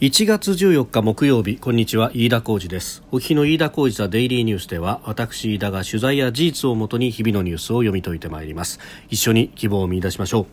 1月14日木曜日こんにちは飯田浩二です。お日の飯田浩二ザデイリーニュースでは私飯田が取材や事実をもとに日々のニュースを読み解いてまいります。一緒に希望を見出しましょう。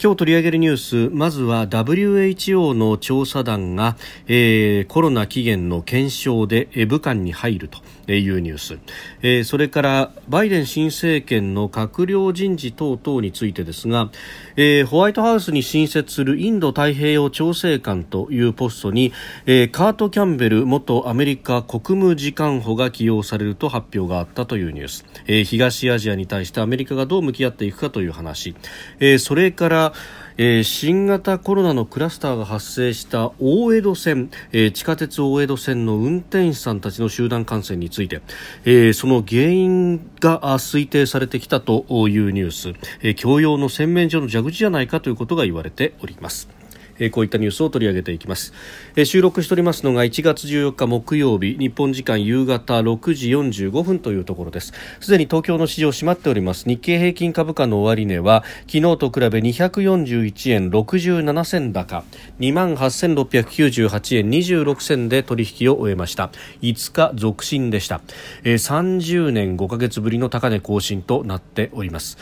今日取り上げるニュースまずは WHO の調査団が、えー、コロナ起源の検証で武漢に入ると。いうニュース、えー、それからバイデン新政権の閣僚人事等々についてですが、えー、ホワイトハウスに新設するインド太平洋調整官というポストに、えー、カート・キャンベル元アメリカ国務次官補が起用されると発表があったというニュース、えー、東アジアに対してアメリカがどう向き合っていくかという話、えー、それからえー、新型コロナのクラスターが発生した大江戸線、えー、地下鉄大江戸線の運転手さんたちの集団感染について、えー、その原因が推定されてきたというニュース、えー、共用の洗面所の蛇口じゃないかということが言われております。えこういったニュースを取り上げていきます、え収録しておりますのが1月14日木曜日日本時間夕方6時45分というところです。すでに東京の市場閉まっております。日経平均株価の終値は昨日と比べ241円67銭高2万8698円26銭で取引を終えました。5日続伸でした、え30年5ヶ月ぶりの高値更新となっております。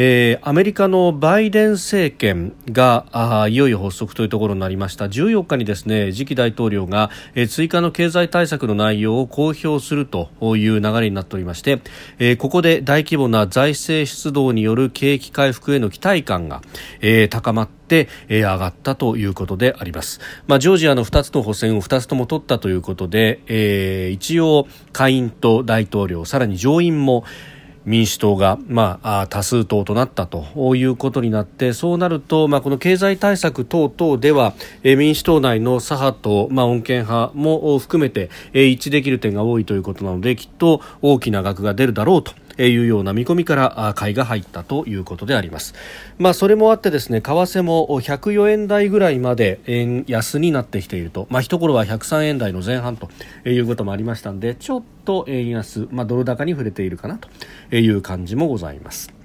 えー、アメリカのバイデン政権があいよいよ発足というところになりました14日にですね次期大統領が、えー、追加の経済対策の内容を公表するという流れになっておりまして、えー、ここで大規模な財政出動による景気回復への期待感が、えー、高まって、え、上がったということであります。まあ、ジョージアの2つの補選を2つとも取ったということで、えー、一応下院と大統領さらに上院も民主党が、まあ、多数党となったということになってそうなると、まあ、この経済対策等々では、民主党内の左派と、まあ、穏健派も含めて、一致できる点が多いということなのできっと大きな額が出るだろうと。いうような見込みから買いが入ったということであります。まあ、それもあってですね為替も104円台ぐらいまで円安になってきていると、まあ、一頃は103円台の前半ということもありましたのでちょっと円安、まあ、ドル高に触れているかなという感じもございます。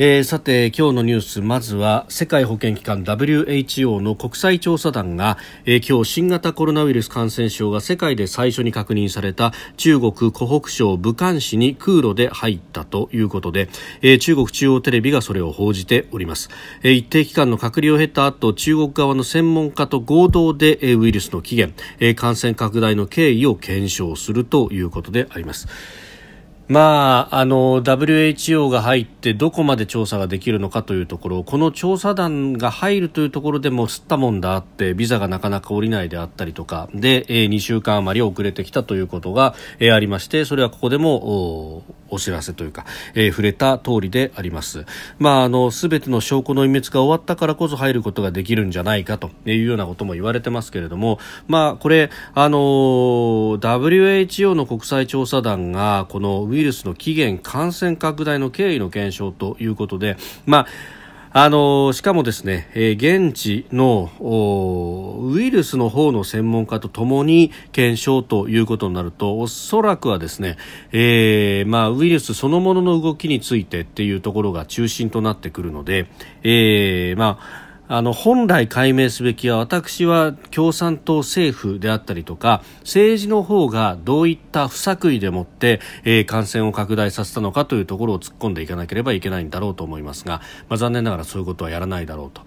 えー、さて今日のニュースまずは世界保健機関 WHO の国際調査団が、えー、今日新型コロナウイルス感染症が世界で最初に確認された中国湖北省武漢市に空路で入ったということで、えー、中国中央テレビがそれを報じております、えー、一定期間の隔離を経た後中国側の専門家と合同で、えー、ウイルスの起源、えー、感染拡大の経緯を検証するということであります。まあ、あの WHO が入ってどこまで調査ができるのかというところこの調査団が入るというところでも吸ったもんだあってビザがなかなか下りないであったりとかで、えー、2週間余り遅れてきたということが、えー、ありましてそれはここでもお知らせというか、えー、触れた通りであります。まあ、あの全ての証拠の隠滅が終わったからこそ入ることができるんじゃないかというようなことも言われてますけれども、まあ、これあの WHO の国際調査団がこのウイウイルスの起源、感染拡大の経緯の検証ということで、まああのしかもですね、えー、現地のウイルスの方の専門家とともに検証ということになるとおそらくはですね、えーまあ、ウイルスそのものの動きについてっていうところが中心となってくるので、えーまああの本来解明すべきは私は共産党政府であったりとか政治の方がどういった不作為でもって、えー、感染を拡大させたのかというところを突っ込んでいかなければいけないんだろうと思いますが、まあ、残念ながらそういうことはやらないだろうと、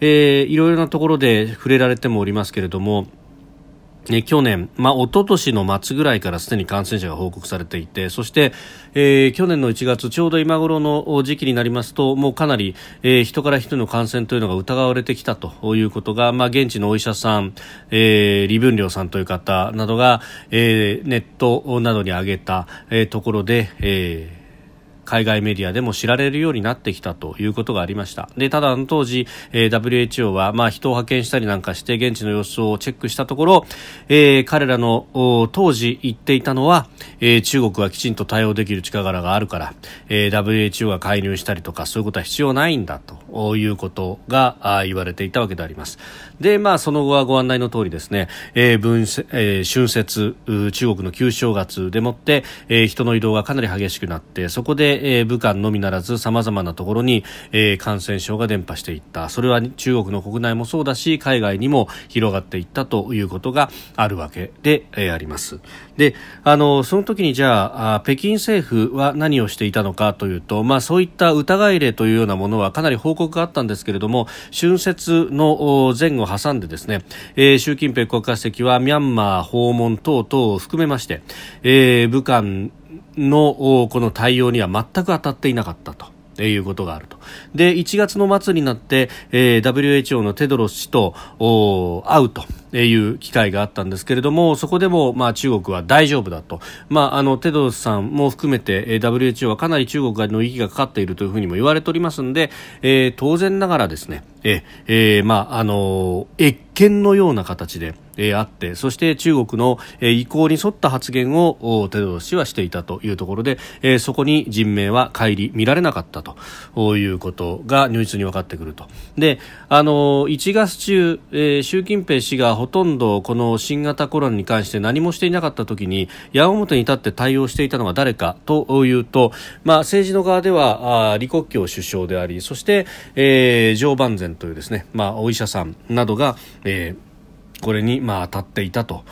えー、いろいろなところで触れられてもおりますけれどもね、去年、まあ、一昨年の末ぐらいからすでに感染者が報告されていてそして、えー、去年の1月ちょうど今頃の時期になりますともうかなり、えー、人から人の感染というのが疑われてきたということが、まあ、現地のお医者さん、えー、李文亮さんという方などが、えー、ネットなどに上げた、え、ところで、え海外メディアでも知られるようになってきたということがありました。でただ当時、えー、WHO は、まあ、人を派遣したりなんかして現地の様子をチェックしたところ、えー、彼らの当時言っていたのは、えー、中国はきちんと対応できる力があるから、えー、WHO が介入したりとかそういうことは必要ないんだということが言われていたわけであります。で、まあ、その後はご案内の通りですね、えー分えー、春節中国の旧正月でもって、えー、人の移動がかなり激しくなってそこでで、えー、武漢のみならず様々なところに、えー、感染症が伝播していった。それは中国の国内もそうだし海外にも広がっていったということがあるわけで、えー、あります。であのその時にじゃあ北京政府は何をしていたのかというと、まあ、そういった疑い例というようなものはかなり報告があったんですけれども春節の前後挟んでですね、えー、習近平国家主席はミャンマー訪問等々を含めまして、えー、武漢のこの対応には全く当たっていなかったと。いうことがあると。で、1月の末になって、えー、WHO のテドロス氏と会うという機会があったんですけれども、そこでも、まあ、中国は大丈夫だと。まあ、あの、テドロスさんも含めて、WHO はかなり中国の息がかかっているというふうにも言われておりますんで、えー、当然ながらですね、ええー、まあ、あの越見のような形で、え、あってそして中国の、え、意向に沿った発言をテドロス氏はしていたというところで、え、そこに人命は顧みられなかったということが如実に分かってくると。であの1月中、え、習近平氏がほとんどこの新型コロナに関して何もしていなかった時に矢面に立って対応していたのが誰かというと、まあ、政治の側ではあ李克強首相でありそして、えー、ジョー・バンゼンというですね、まあ、お医者さんなどが、えーこれにまあ当たっていたと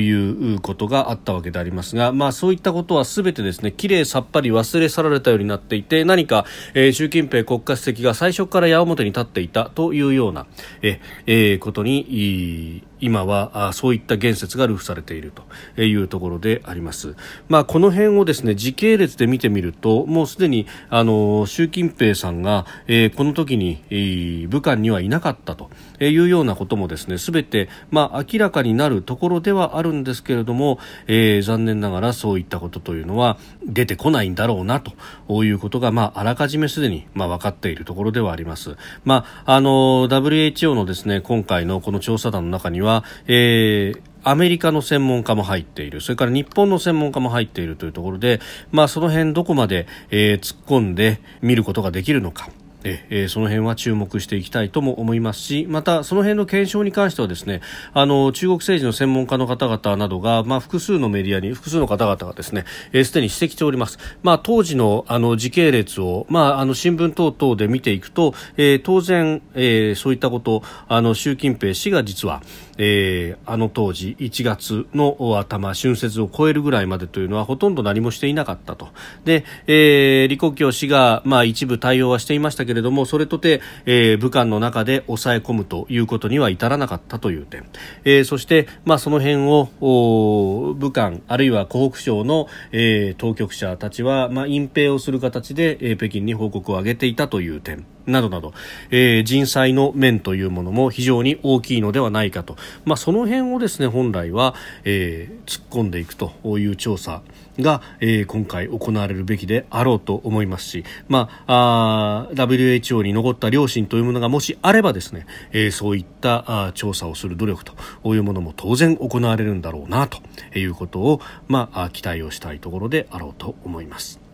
いうことがあったわけでありますが、まあ、そういったことは全てですねきれいさっぱり忘れ去られたようになっていて何か、えー、習近平国家主席が最初から矢面に立っていたというようなえ、えー、ことに今はそういった言説が流布されているというところであります。まあ、この辺をですね時系列で見てみるともうすでにあの習近平さんが、えー、この時に、えー、武漢にはいなかったというようなこともですね全て、まあ、明らかになるところではあるんですけれども、えー、残念ながらそういったことというのは出てこないんだろうなということが、まあ、あらかじめすでに、まあ、分かっているところではあります。まあ、あの WHO のですね今回のこの調査団の中にはは、えー、アメリカの専門家も入っているそれから日本の専門家も入っているというところで、まあ、その辺どこまで、えー、突っ込んで見ることができるのか。えー、その辺は注目していきたいとも思いますしまたその辺の検証に関してはですねあの中国政治の専門家の方々などが、まあ、複数のメディアに複数の方々がですねすで、ー、に指摘しております、まあ、当時のあの時系列を、まあ、あの新聞等々で見ていくと、えー、当然、えー、そういったことあの習近平氏が実はえー、あの当時1月の頭春節を超えるぐらいまでというのはほとんど何もしていなかったと。で、えー、李克強氏が、まあ、一部対応はしていましたけれどもそれとて、えー、武漢の中で抑え込むということには至らなかったという点、えー、そして、まあ、その辺を武漢あるいは湖北省の、えー、当局者たちは、まあ、隠蔽をする形で、えー、北京に報告を上げていたという点。などなど、えー、人災の面というものも非常に大きいのではないかと、まあ、その辺をですね本来は、えー、突っ込んでいくという調査が、えー、今回行われるべきであろうと思いますし、まあ、あ WHO に残った良心というものがもしあればですね、えー、そういったあ調査をする努力というものも当然行われるんだろうなということを、まあ、期待をしたいところであろうと思います。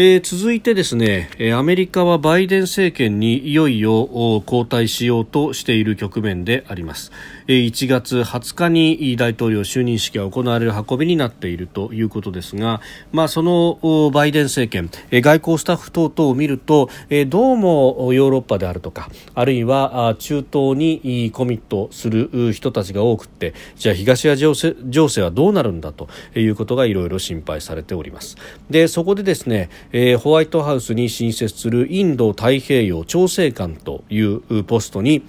えー、続いてですねアメリカはバイデン政権にいよいよ交代しようとしている局面であります。1月20日に大統領就任式が行われる運びになっているということですが、まあ、そのバイデン政権外交スタッフ等々を見るとどうもヨーロッパであるとかあるいは中東にコミットする人たちが多くてじゃあ東アジア情勢はどうなるんだということがいろいろ心配されております。でそこでですねホワイトハウスに新設するインド太平洋調整官というポストに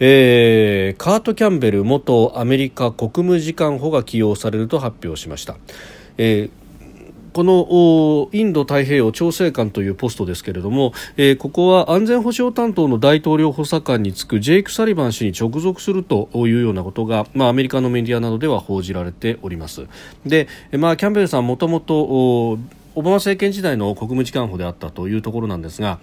えー、カート・キャンベル元アメリカ国務次官補が起用されると発表しました。えーこのインド太平洋調整官というポストですけれども、えー、ここは安全保障担当の大統領補佐官に就くジェイク・サリバン氏に直属するというようなことが、まあ、アメリカのメディアなどでは報じられております。で、まあ、キャンベルさんもともとオバマ政権時代の国務次官補であったというところなんですが、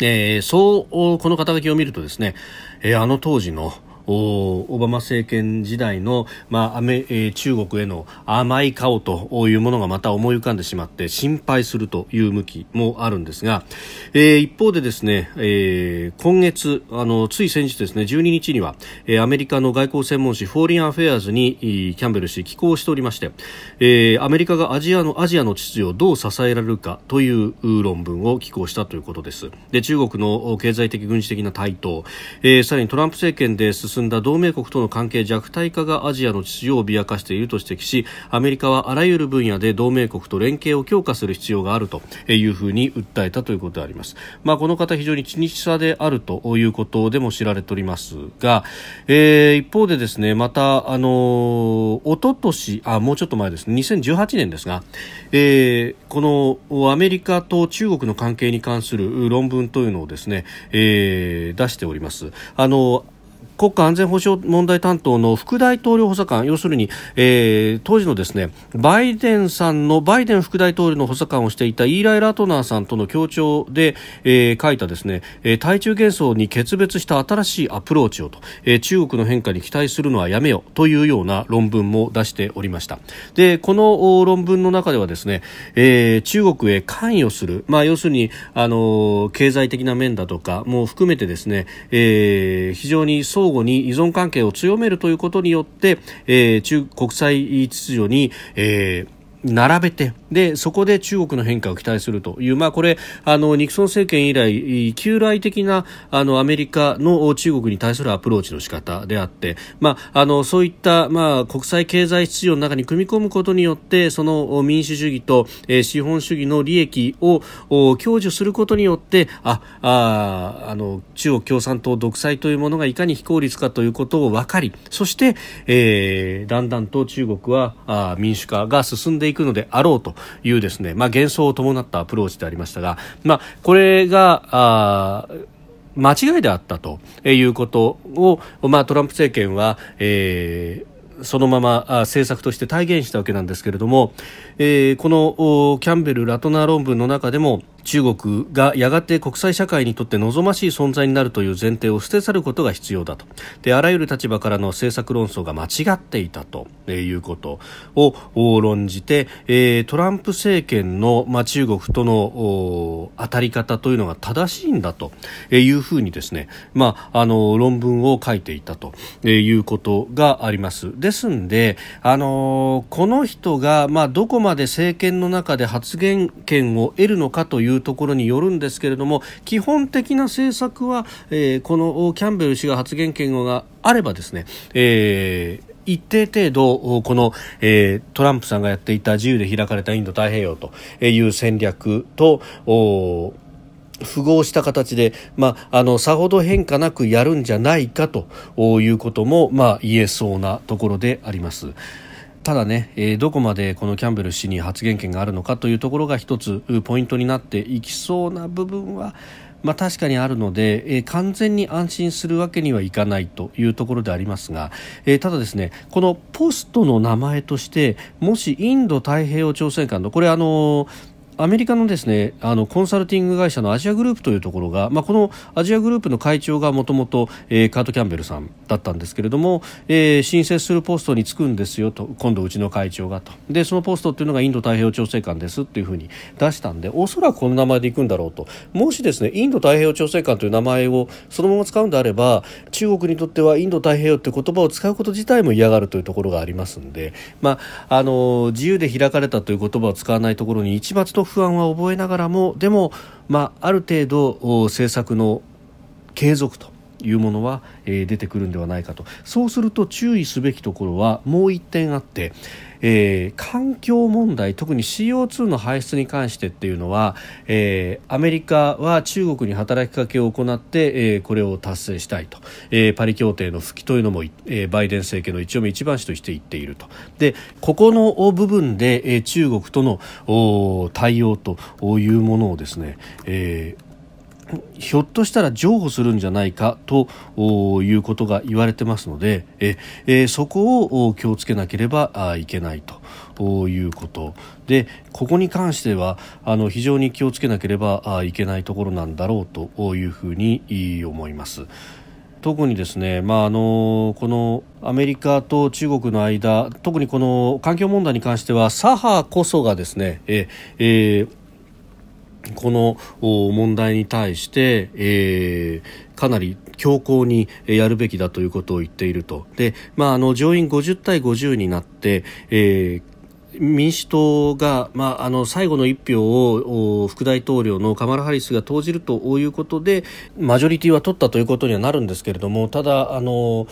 えー、そうこの肩書きを見るとですね、えー、あの当時のオバマ政権時代の、まあアメえー、中国への甘い顔というものがまた思い浮かんでしまって心配するという向きもあるんですが、えー、一方でですね、えー、今月あのつい先日ですね12日には、えー、アメリカの外交専門誌フォーリンアフェアーズにキャンベル氏寄稿しておりまして、えー、アメリカがアジアのアジアの秩序をどう支えられるかという論文を寄稿したということです。で中国の経済的軍事的な台頭、えー、さらにトランプ政権で進んだ同盟国との関係弱体化がアジアの秩序を脅かしていると指摘しアメリカはあらゆる分野で同盟国と連携を強化する必要があるというふうに訴えたということであります、まあ、この方非常に知日さであるということでも知られておりますが、えー、一方でですねまたあのおととしあもうちょっと前です2018年ですが、えー、このアメリカと中国の関係に関する論文というのをですね、えー、出しております。あの国家安全保障問題担当の副大統領補佐官要するに、えー、当時のですねバイデンさんのバイデン副大統領の補佐官をしていたイーライ・ラトナーさんとの協調で、えー、書いたですね、え、対中幻想に決別した新しいアプローチをと、えー、中国の変化に期待するのはやめよというような論文も出しておりました。でこの論文の中ではですね、えー、中国へ関与する、まあ、要するにあの経済的な面だとかも含めてですね、えー、非常に相互に依存関係を強めるということによって、えー、中国際秩序に、えー並べてでそこで中国の変化を期待するという、まあ、これあのニクソン政権以来旧来的なあのアメリカの中国に対するアプローチの仕方であって、まあ、あのそういった、まあ、国際経済秩序の中に組み込むことによってその民主主義と、えー、資本主義の利益を享受することによってあああの中国共産党独裁というものがいかに非効率かということを分かりそして、えー、だんだんと中国はあ民主化が進んでいくのであろうというですね、まあ、幻想を伴ったアプローチでありましたが、まあ、これがあ間違いであったということを、まあ、トランプ政権は、えーそのまま政策として体現したわけなんですけれども、えー、このキャンベル・ラトナー論文の中でも中国がやがて国際社会にとって望ましい存在になるという前提を捨て去ることが必要だとであらゆる立場からの政策論争が間違っていたということを論じて、えー、トランプ政権の、まあ、中国との当たり方というのが正しいんだというふうにですね、まあ、あの論文を書いていたということがあります。ですんで、あのこの人が、まあ、どこまで政権の中で発言権を得るのかというところによるんですけれども基本的な政策は、えー、このキャンベル氏が発言権があればですね、えー一定程度この、えー、トランプさんがやっていた自由で開かれたインド太平洋という戦略と符合した形で、まあ、あのさほど変化なくやるんじゃないかということも、まあ、言えそうなところであります。ただね、えー、どこまでこのキャンベル氏に発言権があるのかというところが一つポイントになっていきそうな部分はまあ、確かにあるので、えー、完全に安心するわけにはいかないというところでありますが、えー、ただですねこのポストの名前としてもしインド太平洋調整官のこれあのーアメリカのですねあのコンサルティング会社のアジアグループというところが、まあ、このアジアグループの会長がもともとカート・キャンベルさん。だったんですけれども、えー、申請するポストに就くんですよと今度うちの会長がと。でそのポストっていうのがインド太平洋調整官ですっていうふうに出したんでおそらくこの名前で行くんだろうと。もしですねインド太平洋調整官という名前をそのまま使うんであれば中国にとってはインド太平洋という言葉を使うこと自体も嫌がるというところがありますんで、まあ、あの自由で開かれたという言葉を使わないところに一抹の不安は覚えながらもでも、まあ、ある程度政策の継続と。いうものは、えー、出てくるんではないかと。そうすると注意すべきところはもう1点あって、えー、環境問題特に CO2 の排出に関してっていうのは、えー、アメリカは中国に働きかけを行って、えー、これを達成したいと、えー、パリ協定の復帰というのも、えー、バイデン政権の一丁目一番地として言っていると。でここの部分で、えー、中国との対応というものをですね、えーひょっとしたら譲歩するんじゃないかということが言われてますのでえ、えそこを気をつけなければいけないということでここに関してはあの非常に気をつけなければいけないところなんだろうというふうに思います。特にですね、まあ、あのこのアメリカと中国の間特にこの環境問題に関しては左派こそがですね、ええーこの問題に対して、えー、かなり強硬にやるべきだということを言っていると。で、まあ、あの、上院50対50になって、えー民主党が、まあ、あの最後の一票を副大統領のカマラ・ハリスが投じるということでマジョリティは取ったということにはなるんですけれどもただあの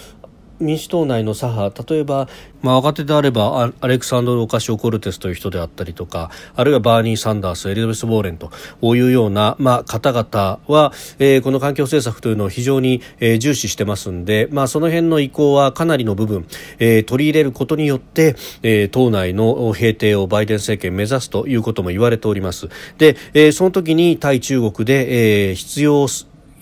民主党内の左派例えば、まあ、若手であればアレクサンドル・オカシオ・コルテスという人であったりとかあるいはバーニー・サンダースエリザベス・ウォーレンというような、まあ、方々は、えー、この環境政策というのを非常に、えー、重視してますんで、まあ、その辺の意向はかなりの部分、えー、取り入れることによって、えー、党内の平定をバイデン政権目指すということも言われております。で、えー、その時に対中国で、えー、必要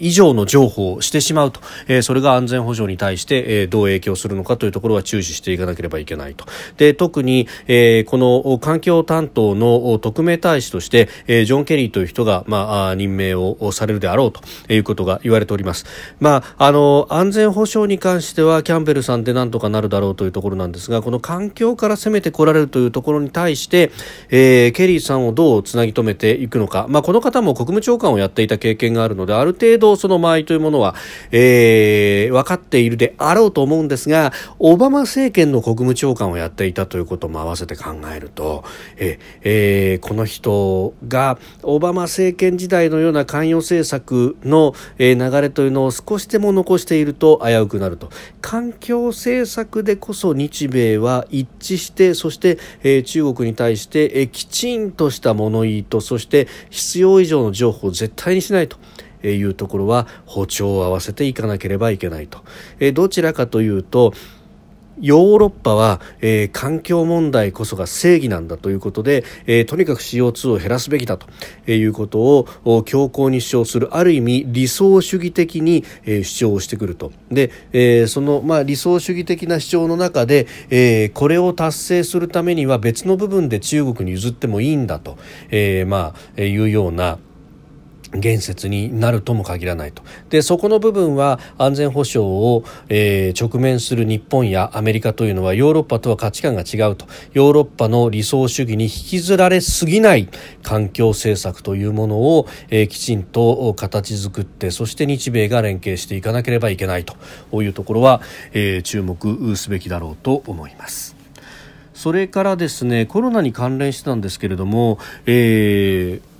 以上の情報をしてしまうと、えー、それが安全保障に対して、えー、どう影響するのかというところは注視していかなければいけないと。で特に、えー、この環境担当の特命大使として、えー、ジョン・ケリーという人が、まあ、任命をされるであろうということが言われております、まあ、あの安全保障に関してはキャンベルさんでなんとかなるだろうというところなんですがこの環境から攻めてこられるというところに対して、えー、ケリーさんをどうつなぎ止めていくのか、まあ、この方も国務長官をやっていた経験があるのである程度その間合いというものは、えー、分かっているであろうと思うんですが、オバマ政権の国務長官をやっていたということも合わせて考えると、ええー、この人がオバマ政権時代のような関与政策の、えー、流れというのを少しでも残していると危うくなると。環境政策でこそ日米は一致して、そして、えー、中国に対して、えー、きちんとした物言いと、そして必要以上の情報を絶対にしないと。いうところは歩調を合わせていかなければいけないと。えどちらかというとヨーロッパは、えー、環境問題こそが正義なんだということで、えー、とにかく CO2 を減らすべきだと。いうことを強硬に主張するある意味理想主義的に、えー、主張をしてくると。で、えー、その、まあ、理想主義的な主張の中で、えー、これを達成するためには別の部分で中国に譲ってもいいんだと、えー、まあいうような言説になるとも限らないと。でそこの部分は安全保障を、えー、直面する日本やアメリカというのはヨーロッパとは価値観が違うと。ヨーロッパの理想主義に引きずられすぎない環境政策というものを、えー、きちんと形作ってそして日米が連携していかなければいけないと。いうところは、えー、注目すべきだろうと思います。それからですねコロナに関連してたんですけれども、えー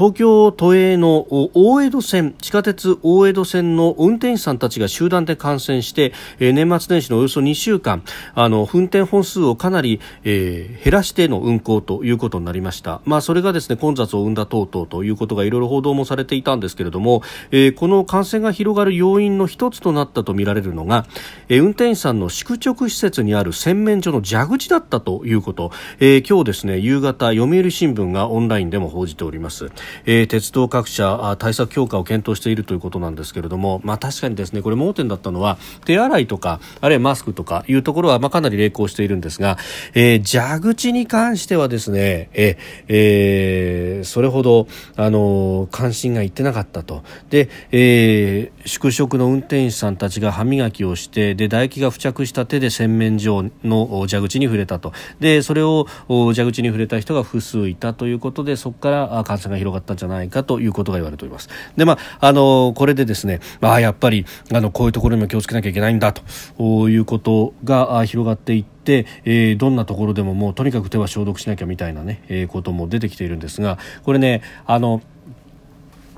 東京都営の大江戸線地下鉄大江戸線の運転手さんたちが集団で感染して、え、年末年始のおよそ2週間あの運転本数をかなり、えー、減らしての運行ということになりました、まあ、それがですね混雑を生んだ等々ということがいろいろ報道もされていたんですけれども、えー、この感染が広がる要因の一つとなったとみられるのが、えー、運転手さんの宿直施設にある洗面所の蛇口だったということ、えー、今日ですね夕方読売新聞がオンラインでも報じております。えー、鉄道各社対策強化を検討しているということなんですけれども、まあ、確かにですねこれ盲点だったのは手洗いとかあるいはマスクとかいうところはまあかなり励行しているんですが、えー、蛇口に関してはですね、ええー、それほどあの関心がいってなかったと。で、えー、宿直の運転手さんたちが歯磨きをしてで唾液が付着した手で洗面所の蛇口に触れたと。でそれを蛇口に触れた人が複数いたということでそこから感染が広がったんじゃないかということが言われております。で、まあ、あの、これでですね、まあ、やっぱり、あの、こういうところにも気をつけなきゃいけないんだということが広がっていって、えー、どんなところでももうとにかく手は消毒しなきゃみたいなね、えー、ことも出てきているんですが、これね、あの、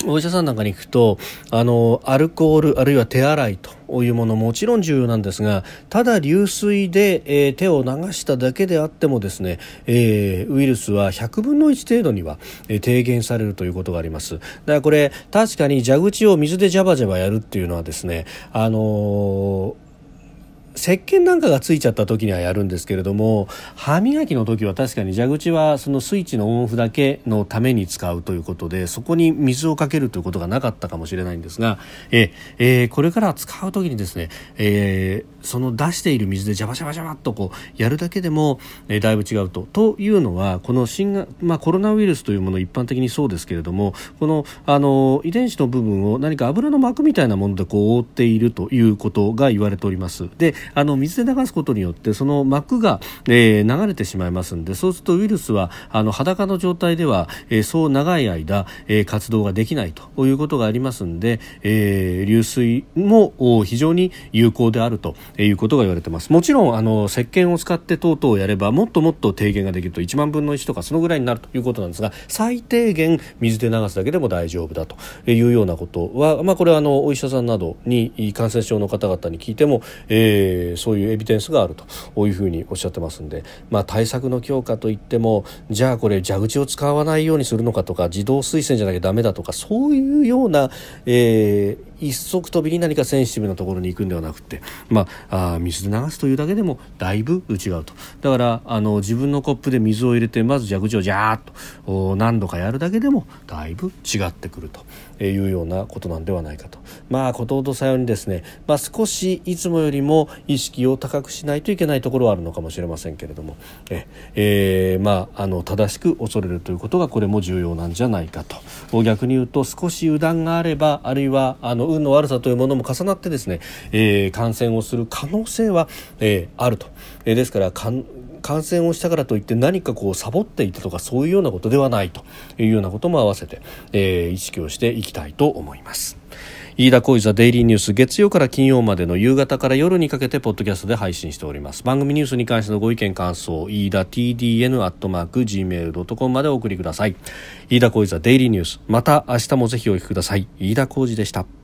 お医者さんなんかに行くとあのアルコールあるいは手洗いというものもちろん重要なんですがただ流水で、えー、手を流しただけであってもですね、えー、ウイルスは100分の1程度には、えー、低減されるということがあります。だからこれ確かに蛇口を水でジャバジャバやるっていうのはですねあの石鹸なんかがついちゃった時にはやるんですけれども歯磨きの時は確かに蛇口はそのスイッチのオンオフだけのために使うということでそこに水をかけるということがなかったかもしれないんですが、ええー、これから使う時にですね、えー、その出している水でジャバジャバジャバっとこうやるだけでも、えー、だいぶ違うと。というのはこの新まあ、コロナウイルスというもの一般的にそうですけれどもこのあの遺伝子の部分を何か油の膜みたいなものでこう覆っているということが言われております。であの水で流すことによってその膜が、えー、流れてしまいますんでそうするとウイルスはあの裸の状態では、えー、そう長い間、えー、活動ができないということがありますんで、えー、流水も非常に有効であるということが言われています。もちろんあの石鹸を使って等々やればもっともっと低減ができると1万分の1とかそのぐらいになるということなんですが最低限水で流すだけでも大丈夫だというようなことは、まあ、これはあのお医者さんなどに感染症の方々に聞いても、えー、そういうエビデンスがあるというふうにおっしゃってますんで、まあ、対策の強化といってもじゃあこれ蛇口を使わないようにするのかとか自動推薦じゃなきゃダメだとかそういうような、えー、一足飛びに何かセンシティブなところに行くんではなくて、まあ、あ水で流すというだけでもだいぶ違うと。だからあの自分のコップで水を入れてまず蛇口をジャーッと何度かやるだけでもだいぶ違ってくると。いうようなことなんではないかと。まあことほどさようにですね、まあ、少しいつもよりも意識を高くしないといけないところはあるのかもしれませんけれども。え、えー、まあ、あの正しく恐れるということがこれも重要なんじゃないかと。逆に言うと少し油断があればあるいはあの運の悪さというものも重なってですね、えー、感染をする可能性は、えー、あると、えー、ですから感染をしたからといって何かこうサボっていたとかそういうようなことではないと。いうようなことも合わせて、えー、意識をしていきたいと思います。飯田浩司ザデイリーニュース月曜から金曜までの夕方から夜にかけてポッドキャストで配信しております。番組ニュースに関してのご意見感想飯田 TDN アットマーク Gmail.com までお送りください。飯田浩司ザデイリーニュース。また明日もぜひお聞きください。飯田浩司でした。